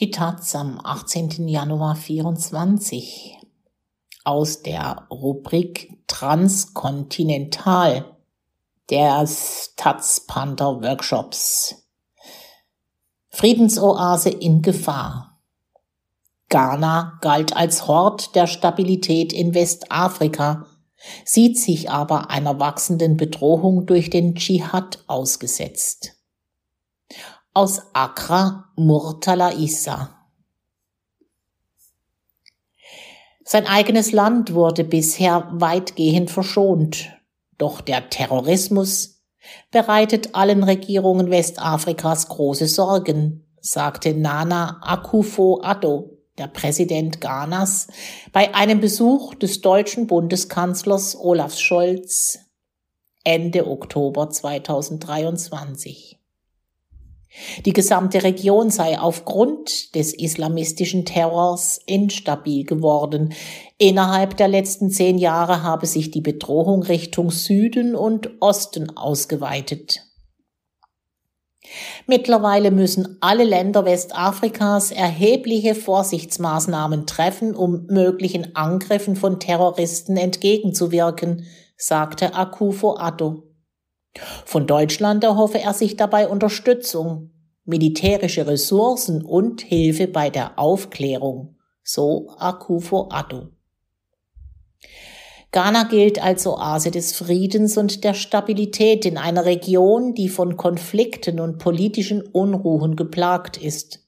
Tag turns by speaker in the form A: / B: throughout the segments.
A: Die Taz am 18. Januar 24 aus der Rubrik Transkontinental des Taz Panther Workshops. Friedensoase in Gefahr. Ghana galt als Hort der Stabilität in Westafrika, sieht sich aber einer wachsenden Bedrohung durch den Dschihad ausgesetzt aus Accra Murtala Issa. Sein eigenes Land wurde bisher weitgehend verschont, doch der Terrorismus bereitet allen Regierungen Westafrikas große Sorgen, sagte Nana Akufo-Addo, der Präsident Ghanas, bei einem Besuch des deutschen Bundeskanzlers Olaf Scholz Ende Oktober 2023. Die gesamte Region sei aufgrund des islamistischen Terrors instabil geworden. Innerhalb der letzten zehn Jahre habe sich die Bedrohung Richtung Süden und Osten ausgeweitet. Mittlerweile müssen alle Länder Westafrikas erhebliche Vorsichtsmaßnahmen treffen, um möglichen Angriffen von Terroristen entgegenzuwirken, sagte Akufo Addo. Von Deutschland erhoffe er sich dabei Unterstützung, militärische Ressourcen und Hilfe bei der Aufklärung, so Akufo Addo. Ghana gilt als Oase des Friedens und der Stabilität in einer Region, die von Konflikten und politischen Unruhen geplagt ist.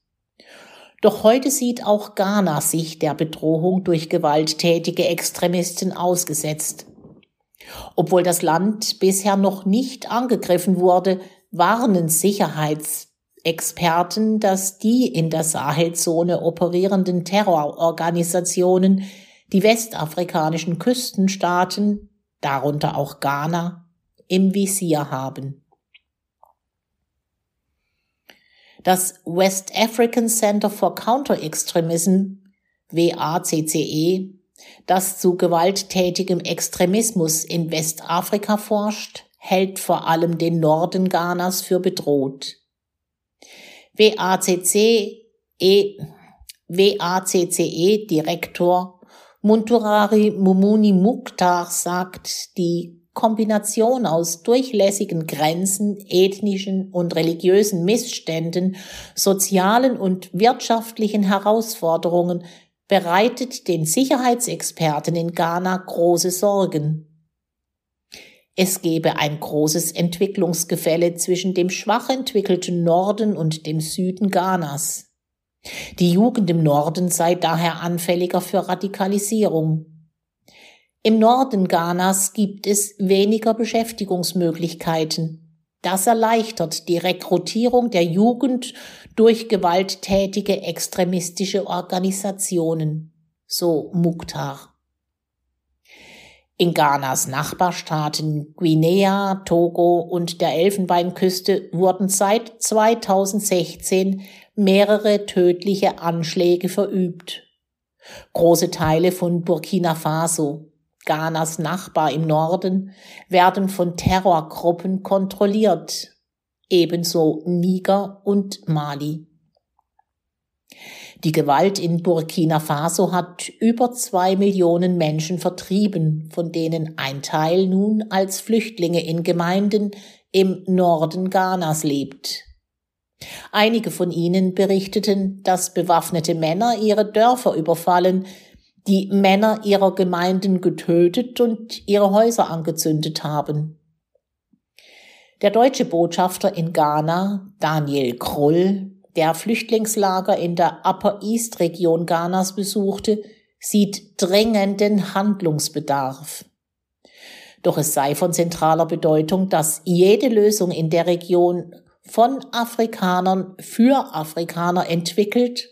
A: Doch heute sieht auch Ghana sich der Bedrohung durch gewalttätige Extremisten ausgesetzt. Obwohl das Land bisher noch nicht angegriffen wurde, warnen Sicherheitsexperten, dass die in der Sahelzone operierenden Terrororganisationen die westafrikanischen Küstenstaaten, darunter auch Ghana, im Visier haben. Das West African Center for Counter-Extremism, WACCE, das zu gewalttätigem Extremismus in Westafrika forscht, hält vor allem den Norden Ghanas für bedroht. WACCE, WACCE Direktor Munturari Mumuni Mukhtar sagt, die Kombination aus durchlässigen Grenzen, ethnischen und religiösen Missständen, sozialen und wirtschaftlichen Herausforderungen bereitet den Sicherheitsexperten in Ghana große Sorgen. Es gebe ein großes Entwicklungsgefälle zwischen dem schwach entwickelten Norden und dem Süden Ghanas. Die Jugend im Norden sei daher anfälliger für Radikalisierung. Im Norden Ghanas gibt es weniger Beschäftigungsmöglichkeiten. Das erleichtert die Rekrutierung der Jugend durch gewalttätige extremistische Organisationen, so Mukhtar. In Ghanas Nachbarstaaten Guinea, Togo und der Elfenbeinküste wurden seit 2016 mehrere tödliche Anschläge verübt. Große Teile von Burkina Faso, Ghanas Nachbar im Norden, werden von Terrorgruppen kontrolliert, ebenso Niger und Mali. Die Gewalt in Burkina Faso hat über zwei Millionen Menschen vertrieben, von denen ein Teil nun als Flüchtlinge in Gemeinden im Norden Ghanas lebt. Einige von ihnen berichteten, dass bewaffnete Männer ihre Dörfer überfallen, die Männer ihrer Gemeinden getötet und ihre Häuser angezündet haben. Der deutsche Botschafter in Ghana, Daniel Krull, der Flüchtlingslager in der Upper East Region Ghanas besuchte, sieht dringenden Handlungsbedarf. Doch es sei von zentraler Bedeutung, dass jede Lösung in der Region von Afrikanern für Afrikaner entwickelt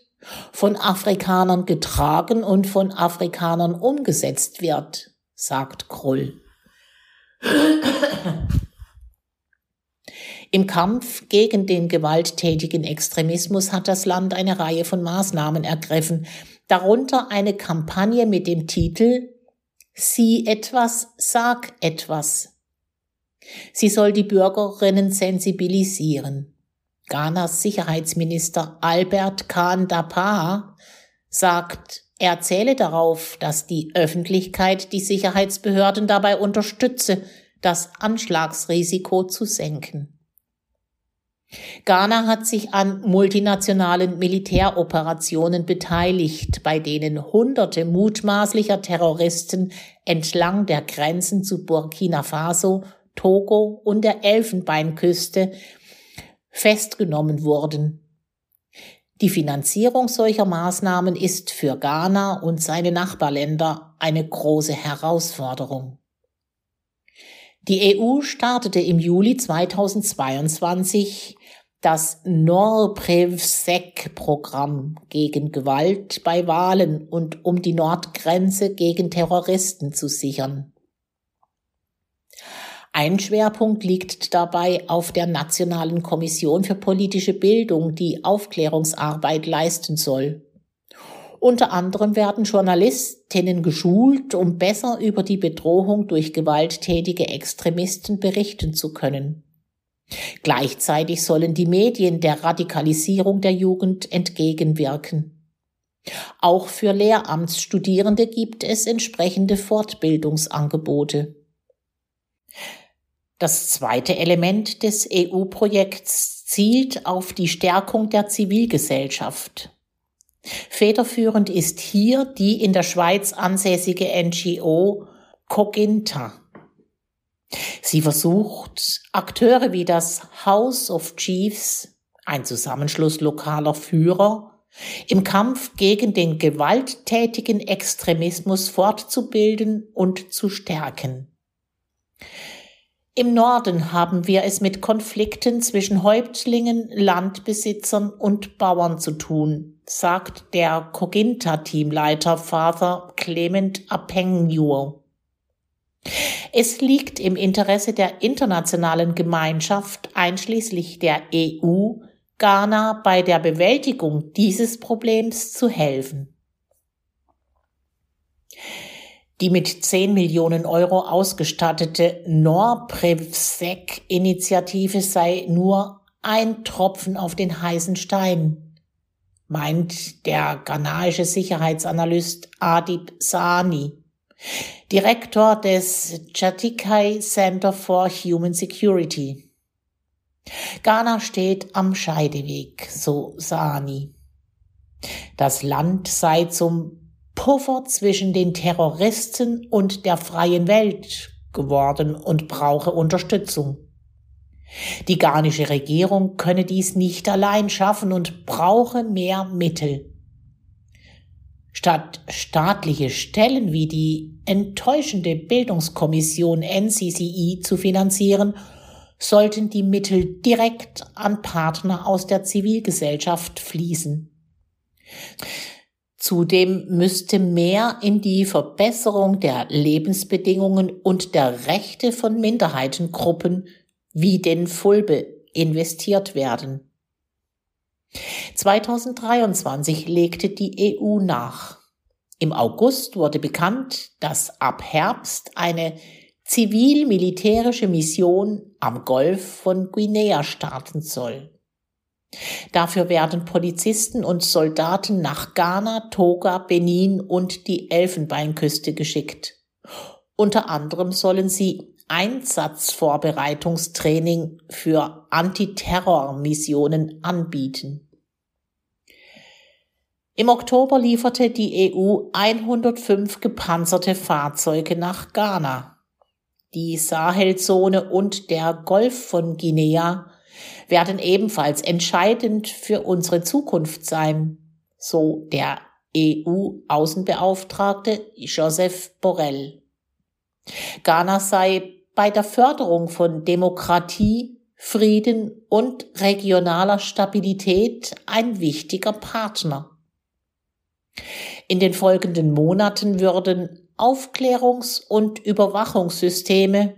A: von Afrikanern getragen und von Afrikanern umgesetzt wird, sagt Krull. Im Kampf gegen den gewalttätigen Extremismus hat das Land eine Reihe von Maßnahmen ergriffen, darunter eine Kampagne mit dem Titel Sieh etwas, sag etwas. Sie soll die Bürgerinnen sensibilisieren. Ghanas Sicherheitsminister Albert Khan Dapa, sagt, er zähle darauf, dass die Öffentlichkeit die Sicherheitsbehörden dabei unterstütze, das Anschlagsrisiko zu senken. Ghana hat sich an multinationalen Militäroperationen beteiligt, bei denen Hunderte mutmaßlicher Terroristen entlang der Grenzen zu Burkina Faso, Togo und der Elfenbeinküste festgenommen wurden. Die Finanzierung solcher Maßnahmen ist für Ghana und seine Nachbarländer eine große Herausforderung. Die EU startete im Juli 2022 das NORPREVSEC-Programm gegen Gewalt bei Wahlen und um die Nordgrenze gegen Terroristen zu sichern. Ein Schwerpunkt liegt dabei auf der Nationalen Kommission für politische Bildung, die Aufklärungsarbeit leisten soll. Unter anderem werden Journalistinnen geschult, um besser über die Bedrohung durch gewalttätige Extremisten berichten zu können. Gleichzeitig sollen die Medien der Radikalisierung der Jugend entgegenwirken. Auch für Lehramtsstudierende gibt es entsprechende Fortbildungsangebote. Das zweite Element des EU-Projekts zielt auf die Stärkung der Zivilgesellschaft. Federführend ist hier die in der Schweiz ansässige NGO Coginta. Sie versucht, Akteure wie das House of Chiefs, ein Zusammenschluss lokaler Führer, im Kampf gegen den gewalttätigen Extremismus fortzubilden und zu stärken. Im Norden haben wir es mit Konflikten zwischen Häuptlingen, Landbesitzern und Bauern zu tun, sagt der Coginta-Teamleiter Father Clement Appengur. Es liegt im Interesse der internationalen Gemeinschaft einschließlich der EU, Ghana bei der Bewältigung dieses Problems zu helfen. Die mit 10 Millionen Euro ausgestattete Norprevsec-Initiative sei nur ein Tropfen auf den heißen Stein, meint der ghanaische Sicherheitsanalyst Adib Sani, Direktor des Chatikai Center for Human Security. Ghana steht am Scheideweg, so Sani. Das Land sei zum Puffer zwischen den Terroristen und der freien Welt geworden und brauche Unterstützung. Die ghanaische Regierung könne dies nicht allein schaffen und brauche mehr Mittel. Statt staatliche Stellen wie die enttäuschende Bildungskommission NCCI zu finanzieren, sollten die Mittel direkt an Partner aus der Zivilgesellschaft fließen. Zudem müsste mehr in die Verbesserung der Lebensbedingungen und der Rechte von Minderheitengruppen wie den Fulbe investiert werden. 2023 legte die EU nach. Im August wurde bekannt, dass ab Herbst eine zivil-militärische Mission am Golf von Guinea starten soll. Dafür werden Polizisten und Soldaten nach Ghana, Toga, Benin und die Elfenbeinküste geschickt. Unter anderem sollen sie Einsatzvorbereitungstraining für Antiterrormissionen anbieten. Im Oktober lieferte die EU 105 gepanzerte Fahrzeuge nach Ghana. Die Sahelzone und der Golf von Guinea werden ebenfalls entscheidend für unsere Zukunft sein, so der EU-Außenbeauftragte Joseph Borrell. Ghana sei bei der Förderung von Demokratie, Frieden und regionaler Stabilität ein wichtiger Partner. In den folgenden Monaten würden Aufklärungs- und Überwachungssysteme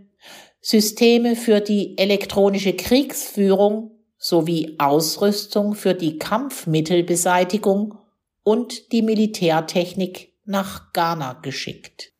A: Systeme für die elektronische Kriegsführung sowie Ausrüstung für die Kampfmittelbeseitigung und die Militärtechnik nach Ghana geschickt.